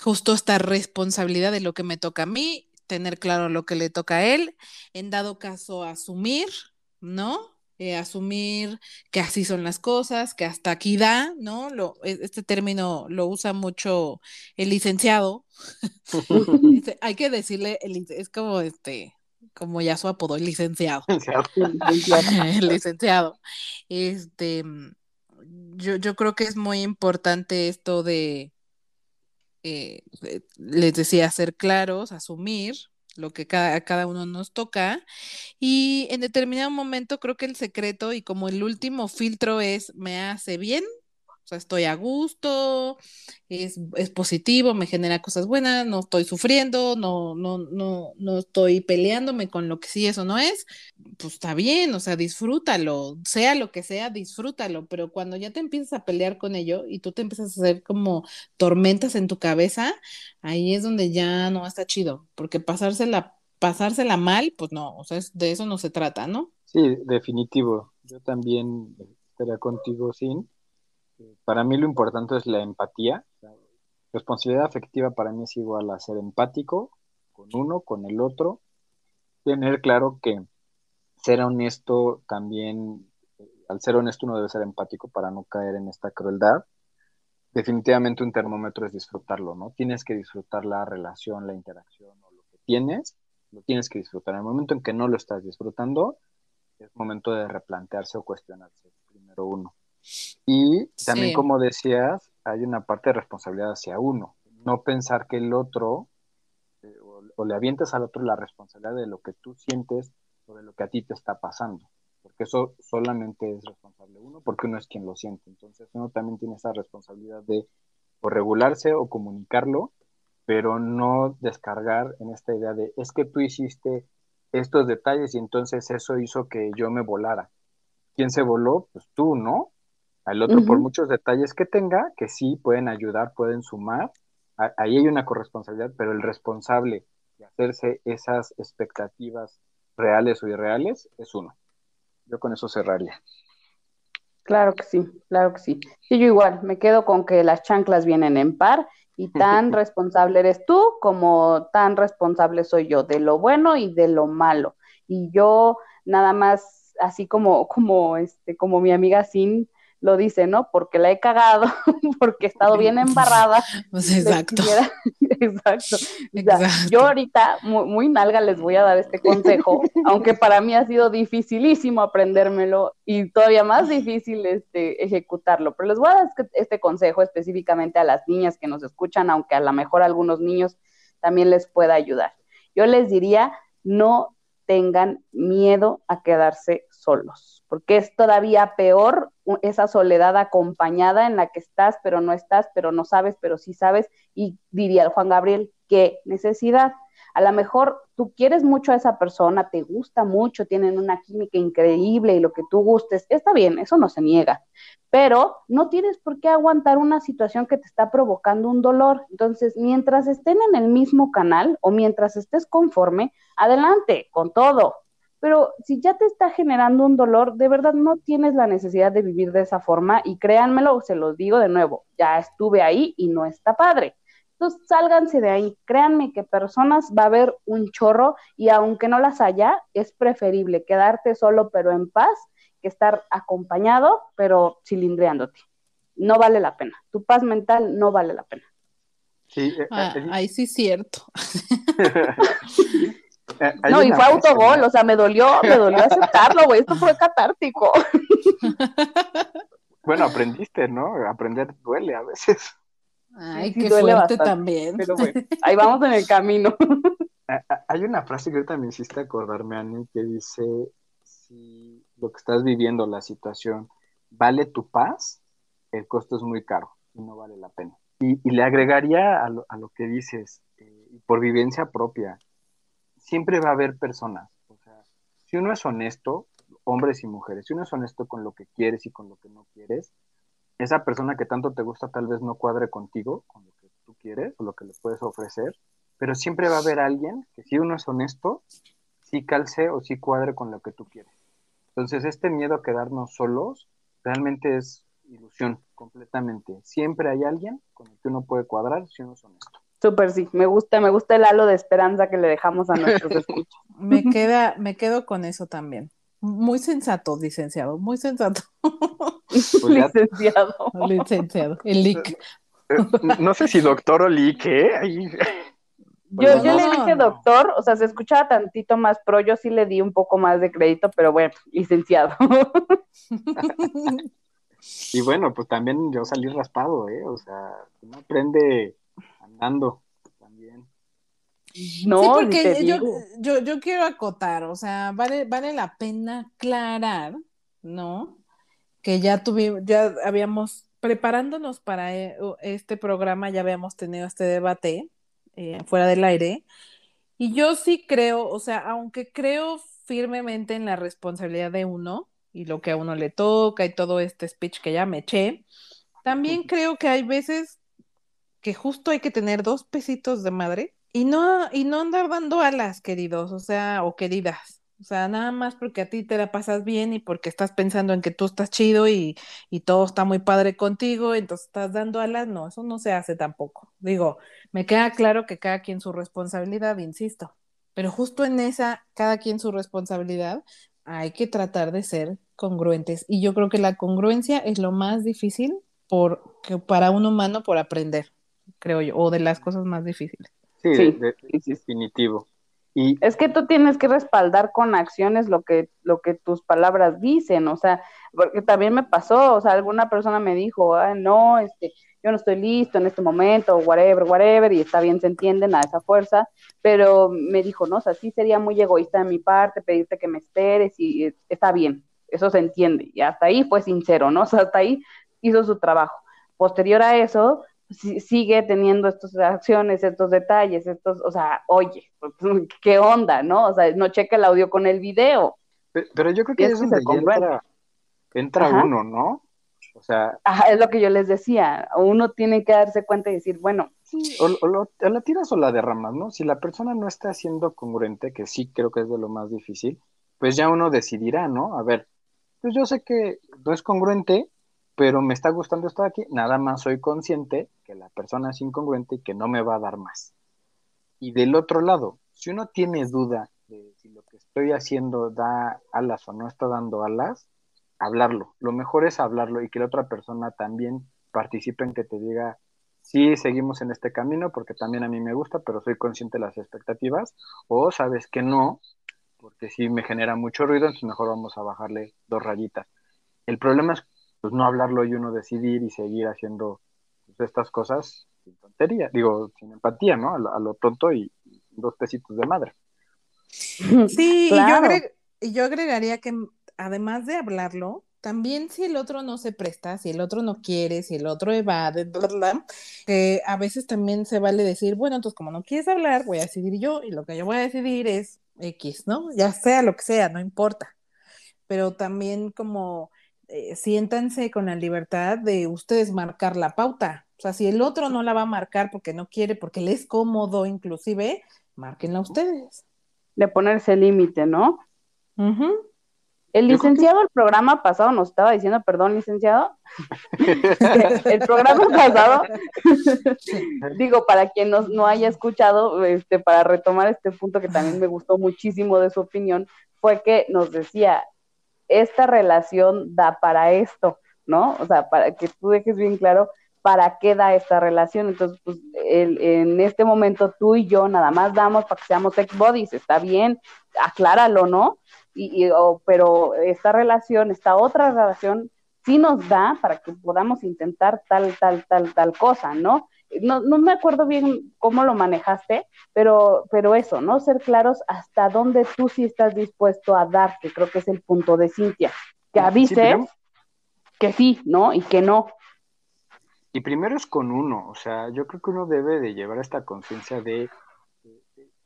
justo esta responsabilidad de lo que me toca a mí, tener claro lo que le toca a él, en dado caso asumir, ¿no? Eh, asumir que así son las cosas, que hasta aquí da, ¿no? Lo, e, este término lo usa mucho el licenciado. [LAUGHS] [LAUGHS] Hay que decirle, es como este, como ya su apodo, el licenciado. [LAUGHS] el licenciado. Este, yo, yo creo que es muy importante esto de, eh, les decía, ser claros, asumir lo que cada, a cada uno nos toca y en determinado momento creo que el secreto y como el último filtro es me hace bien estoy a gusto, es, positivo, me genera cosas buenas, no estoy sufriendo, no, no, no, no estoy peleándome con lo que sí eso no es, pues está bien, o sea, disfrútalo, sea lo que sea, disfrútalo, pero cuando ya te empiezas a pelear con ello y tú te empiezas a hacer como tormentas en tu cabeza, ahí es donde ya no está chido, porque pasársela, pasársela mal, pues no, o sea, de eso no se trata, ¿no? Sí, definitivo. Yo también estaría contigo, sin para mí lo importante es la empatía. responsabilidad afectiva para mí es igual a ser empático con uno, con el otro. Tener claro que ser honesto también, al ser honesto uno debe ser empático para no caer en esta crueldad. Definitivamente un termómetro es disfrutarlo, ¿no? Tienes que disfrutar la relación, la interacción o lo que tienes, lo tienes que disfrutar. En el momento en que no lo estás disfrutando, es momento de replantearse o cuestionarse, primero uno. Y también, como decías, hay una parte de responsabilidad hacia uno. No pensar que el otro, eh, o, le avientas al otro la responsabilidad de lo que tú sientes o de lo que a ti te está pasando. Porque eso solamente es responsable uno, porque uno es quien lo siente. Entonces, uno también tiene esa responsabilidad de o regularse o comunicarlo pero no descargar en esta idea de es que tú hiciste estos detalles y entonces eso hizo que yo me volara. ¿Quién se voló? Pues tú, ¿no? Al otro, por muchos detalles que tenga, que sí pueden ayudar, pueden sumar, ahí hay una corresponsabilidad, pero el responsable de hacerse esas expectativas reales o irreales es uno. Yo con eso cerraría. Claro que sí, claro que sí. Y yo igual, me quedo con que las chanclas vienen en par y tan [LAUGHS] responsable eres tú como tan responsable soy yo de lo bueno y de lo malo. Y yo nada más, así como, como, este, como mi amiga Sin lo dice, ¿no? Porque la he cagado, [LAUGHS] porque he estado bien embarrada. [LAUGHS] Pues exacto. [LAUGHS] exacto. yo ahorita, muy, nalga, les voy a dar este consejo, aunque para mí ha sido dificilísimo aprendérmelo y todavía más difícil este, ejecutarlo, pero les voy a dar este, este consejo específicamente a las niñas que nos escuchan, aunque a lo mejor a algunos niños también les pueda ayudar. Yo les diría, no tengan miedo a quedarse solos, porque es todavía peor esa soledad acompañada en la que estás, pero no estás, pero no sabes, pero sí sabes, y diría Juan Gabriel, qué necesidad. A lo mejor tú quieres mucho a esa persona, te gusta mucho, tienen una química increíble y lo que tú gustes, está bien, eso no se niega, pero no tienes por qué aguantar una situación que te está provocando un dolor. Entonces, mientras estén en el mismo canal o mientras estés conforme, adelante, con todo. Pero si ya te está generando un dolor, de verdad no tienes la necesidad de vivir de esa forma y créanmelo, se los digo de nuevo, ya estuve ahí y no está padre. Entonces, sálganse de ahí. Créanme que personas va a haber un chorro y aunque no las haya, es preferible quedarte solo pero en paz que estar acompañado pero cilindreándote. No vale la pena. Tu paz mental no vale la pena. Sí, eh, ah, eh, ahí sí es cierto. [LAUGHS] [LAUGHS] Eh, no, y fue autogol, o sea, me dolió, me dolió aceptarlo, güey, esto fue catártico. [LAUGHS] Bueno, aprendiste, ¿no? Aprender duele a veces. Ay, qué fuerte también. Pero bueno, [LAUGHS] ahí vamos en el camino. [LAUGHS] Hay una frase que ahorita me hiciste acordarme, Ani, que dice, si lo que estás viviendo, la situación, vale tu paz, el costo es muy caro y no vale la pena. Y, le agregaría a lo, a lo que dices, eh, por vivencia propia, siempre va a haber personas. O sea, si uno es honesto, hombres y mujeres, si uno es honesto con lo que quieres y con lo que no quieres, esa persona que tanto te gusta tal vez no cuadre contigo, con lo que tú quieres o lo que le puedes ofrecer, pero siempre va a haber alguien que si uno es honesto, sí calce o sí cuadre con lo que tú quieres. Entonces, este miedo a quedarnos solos realmente es ilusión completamente. Siempre hay alguien con el que uno puede cuadrar si uno es honesto. Súper sí, me gusta, me gusta el halo de esperanza que le dejamos a nuestros [LAUGHS] escuchos. me [LAUGHS] queda, me quedo con eso también. Muy sensato, licenciado, muy sensato. [LAUGHS] Pues licenciado. licenciado, el lic. Eh, no sé si doctor o lic, ¿eh? Yo, yo le dije doctor, o sea, se escuchaba tantito más pro, yo sí le di un poco más de crédito, pero bueno, licenciado. y bueno, pues también yo salí raspado, ¿eh? O sea, uno aprende también. No, sí, porque yo, yo, yo, quiero acotar, o sea, vale, vale la pena aclarar, ¿no? Que ya tuvimos, ya habíamos, preparándonos para eh, este programa, ya habíamos tenido este debate eh, fuera del aire. Y yo sí creo, o sea, aunque creo firmemente en la responsabilidad de uno y lo que a uno le toca y todo este speech que ya me eché, también creo que hay veces que justo hay que tener dos pesitos de madre y no, y no andar dando alas, queridos, o sea, o queridas. O sea, nada más porque a ti te la pasas bien y porque estás pensando en que tú estás chido y, y todo está muy padre contigo, entonces estás dando alas, no, eso no se hace tampoco. Digo, me queda claro que cada quien su responsabilidad, insisto, pero justo en esa, cada quien su responsabilidad, hay que tratar de ser congruentes. Y yo creo que la congruencia es lo más difícil por, para un humano por aprender creo yo, o de las cosas más difíciles. Sí, es definitivo. Y... Es que tú tienes que respaldar con acciones lo que, lo que tus palabras dicen, o sea, porque también me pasó, o sea, alguna persona me dijo, no, este, yo no estoy listo en este momento, whatever, whatever, y está bien, se entienden a esa fuerza, pero me dijo, no, o sea, sí sería muy egoísta de mi parte pedirte que me esperes y eh, está bien, eso se entiende, y hasta ahí fue sincero, ¿no? O sea, hasta ahí hizo su trabajo. Posterior a eso, sigue teniendo estas acciones, estos detalles, estos, o sea, oye, [LAUGHS] ¿qué onda, no? O sea, no checa el audio con el video. Pero, yo creo que es, donde entra, entra uno, ¿no? O sea... es lo que yo les decía, uno tiene que darse cuenta y decir, bueno... Sí, o, la tiras o la derramas, ¿no? Si la persona no está siendo congruente, que sí creo que es de lo más difícil, pues ya uno decidirá, ¿no? A ver, pues yo sé que no es congruente, pero me está gustando estar aquí, nada más soy consciente que la persona es incongruente y que no me va a dar más. Y del otro lado, si uno tiene duda de si lo que estoy haciendo da alas o no está dando alas, hablarlo. Lo mejor es hablarlo y que la otra persona también participe en que te diga, sí, seguimos en este camino porque también a mí me gusta, pero soy consciente de las expectativas, o sabes que no, porque sí me genera mucho ruido, entonces mejor vamos a bajarle dos rayitas. El problema es pues no hablarlo y uno decidir y seguir haciendo pues, estas cosas sin tontería, digo, sin empatía, ¿no? A lo, tonto y, dos pesitos de madre. Sí, y yo, yo agregaría que además de hablarlo, también si el otro no se presta, si el otro no quiere, si el otro evade, bla, bla, a veces también se vale decir, bueno, entonces como no quieres hablar, voy a decidir yo y lo que yo voy a decidir es X, ¿no? Ya sea lo que sea, no importa. Pero también como eh, siéntanse con la libertad de ustedes marcar la pauta. O sea, si el otro no la va a marcar porque no quiere, porque le es cómodo inclusive, márquenla ustedes. De ponerse límite, ¿no? El licenciado del programa pasado nos estaba diciendo, perdón, licenciado, [LAUGHS] el programa pasado, digo, para quien no, no, haya escuchado, este, para retomar este punto que también me gustó muchísimo de su opinión, fue que nos decía, esta relación da para esto, ¿no? O sea, para que tú dejes bien claro para qué da esta relación. Entonces, pues, en este momento tú y yo nada más damos para que seamos ex bodies, está bien, acláralo, ¿no? Y, pero esta relación, esta otra relación, sí nos da para que podamos intentar tal, tal, tal, tal cosa, ¿no? No, no me acuerdo bien cómo lo manejaste, pero, pero eso, ¿no? Ser claros hasta dónde tú sí estás dispuesto a dar, que creo que es el punto de Cintia. Que avises que sí, ¿no? Y que no. Y primero es con uno, o sea, yo creo que uno debe de llevar esta conciencia de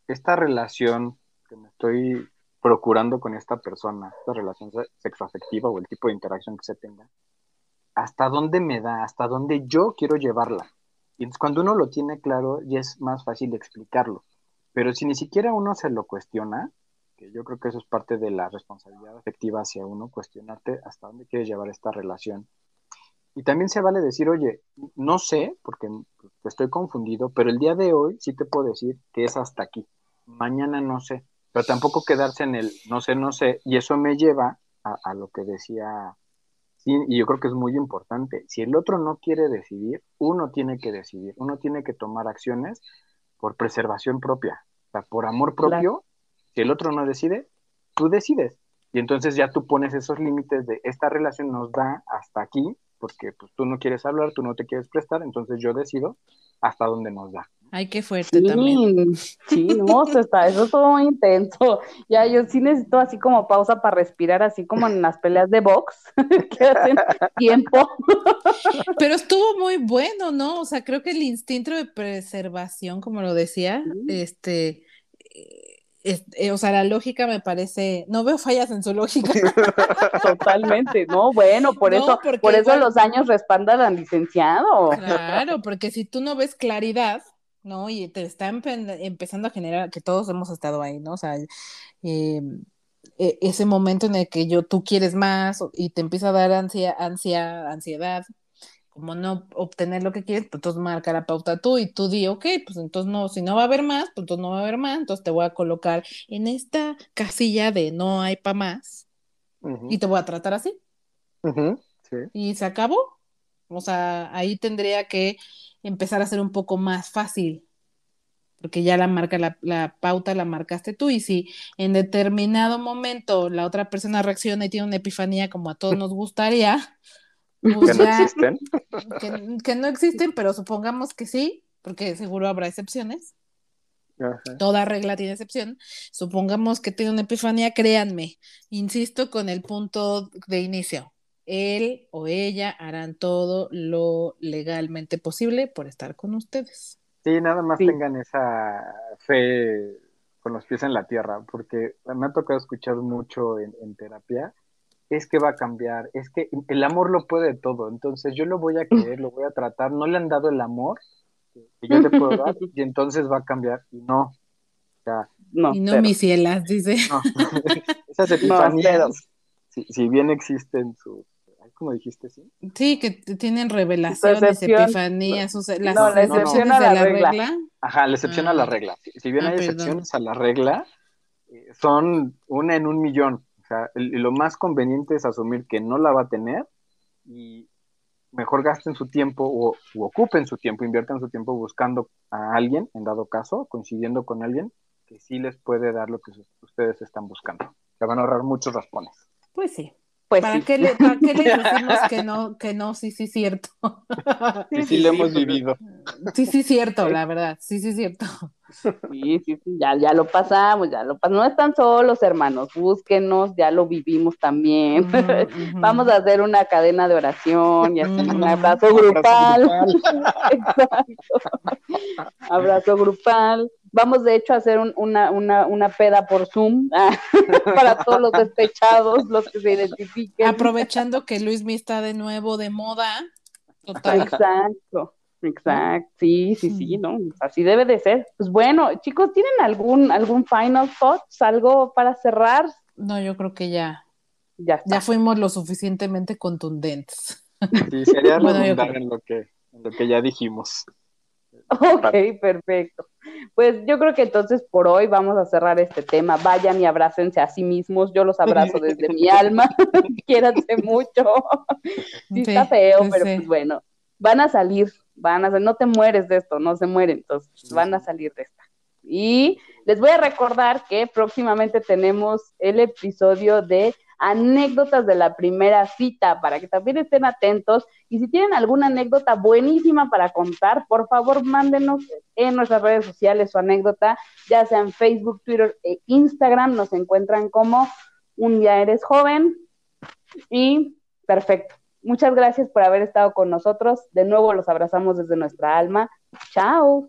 esta relación que me estoy procurando con esta persona, esta relación sexoafectiva o el tipo de interacción que se tenga, hasta dónde me da, hasta dónde yo quiero llevarla. Y entonces cuando uno lo tiene claro, ya es más fácil explicarlo. Pero si ni siquiera uno se lo cuestiona, que yo creo que eso es parte de la responsabilidad afectiva hacia uno, cuestionarte hasta dónde quieres llevar esta relación. Y también se vale decir, oye, no sé, porque estoy confundido, pero el día de hoy sí te puedo decir que es hasta aquí. Mañana no sé, pero tampoco quedarse en el no sé, no sé. Y eso me lleva a, a lo que decía y yo creo que es muy importante. Si el otro no quiere decidir, uno tiene que decidir, uno tiene que tomar acciones por preservación propia, o sea, por amor propio. Si el otro no decide, tú decides. Y entonces ya tú pones esos límites de esta relación nos da hasta aquí, porque pues, tú no quieres hablar, tú no te quieres prestar, entonces yo decido hasta dónde nos da. Ay, qué fuerte también. Sí, no, está, eso es todo muy intenso. [LAUGHS] Ya, yo sí necesito así como pausa para respirar, así como en las peleas de box, [LAUGHS] que hacen tiempo. [LAUGHS] Pero estuvo muy bueno, ¿no? O sea, creo que el instinto de preservación, como lo decía, este, eh, o sea, la lógica me parece, no veo fallas en su lógica. Totalmente, no, bueno, por eso, por eso los años respaldan al licenciado. Claro, porque si tú no ves claridad, ¿no? Y te está empezando a generar, que todos hemos estado ahí, ¿no? O sea, eh, e, ese momento en el que yo, tú quieres más y te empieza a dar ansia, ansia, ansiedad, como no obtener lo que quieres, pues entonces marca la pauta tú y tú di, ok, pues entonces no, si no va a haber más, pues entonces no va a haber más, entonces te voy a colocar en esta casilla de no hay para más y te voy a tratar así. Y se acabó. O sea, ahí tendría que empezar a ser un poco más fácil, porque ya la marca, la, la pauta la marcaste tú y si en determinado momento la otra persona reacciona y tiene una epifanía como a todos nos gustaría, que no existen. Que, no existen, pero supongamos que sí, porque seguro habrá excepciones. Toda regla tiene excepción. Supongamos que tiene una epifanía, créanme, insisto con el punto de inicio. Él o ella harán todo lo legalmente posible por estar con ustedes. Sí, nada más tengan esa fe con los pies en la tierra, porque me ha tocado escuchar mucho en, en, terapia, es que va a cambiar, es que el amor lo puede todo, entonces yo lo voy a querer, lo voy a tratar, no le han dado el amor que yo le puedo dar [LAUGHS] y entonces va a cambiar, y no. Sea, no, y no mis cielas, dice. No. [LAUGHS] Esas epifanías, si, si bien existen sus como dijiste, ¿sí? Sí, que tienen revelaciones, epifanías, las, no, la excepción a la, regla. Ajá, la excepción a la ah. regla. Si, bien ah, hay excepciones a la regla, eh, son una en un millón. O sea, lo más conveniente es asumir que no la va a tener y mejor gasten su tiempo o ocupen su tiempo, inviertan su tiempo buscando a alguien, en dado caso, coincidiendo con alguien que sí les puede dar lo que ustedes están buscando. Se van a ahorrar muchos raspones. Pues sí. Pues ¿Para, qué le, ¿Para qué le [LAUGHS] decimos que no, que no? Sí, sí, cierto. [LAUGHS] Sí, sí, lo hemos vivido. Sí, sí, cierto, la verdad. Sí, sí, cierto. Sí, sí, sí, ya, ya lo pasamos, ya lo pasamos. No están solos, hermanos, búsquenos, ya lo vivimos también. Vamos a hacer una cadena de oración y hacer un abrazo grupal. [LAUGHS] Exacto. Abrazo grupal. Vamos, de hecho, a hacer una, una, una, peda por Zoom [LAUGHS] para todos los despechados, los que se identifiquen. Aprovechando que Luis Mi está de nuevo de moda. Total. Exacto. Exacto, sí, sí, sí, ¿no? Así debe de ser. Pues bueno, chicos, ¿tienen algún, algún final thoughts, algo para cerrar? No, yo creo que ya. Ya, ya fuimos lo suficientemente contundentes. Sí, sería [LAUGHS] redundar en, lo que, en lo que ya dijimos. Ok, perfecto. Pues yo creo que entonces por hoy vamos a cerrar este tema. Vayan y abrácense a sí mismos. Yo los abrazo desde mi [LAUGHS] alma. [LAUGHS] Quiéranse mucho. Sí, está feo, pero pues bueno, van a salir, van a no te mueres de esto, no se mueren, entonces van a salir de esta. Y les voy a recordar que próximamente tenemos el episodio de anécdotas de la primera cita para que también estén atentos. Y si tienen alguna anécdota buenísima para contar, por favor mándenos en nuestras redes sociales su anécdota, ya sea en Facebook, Twitter e Instagram. Nos encuentran como Un día eres joven. Y perfecto. Muchas gracias por haber estado con nosotros. De nuevo los abrazamos desde nuestra alma. Chao.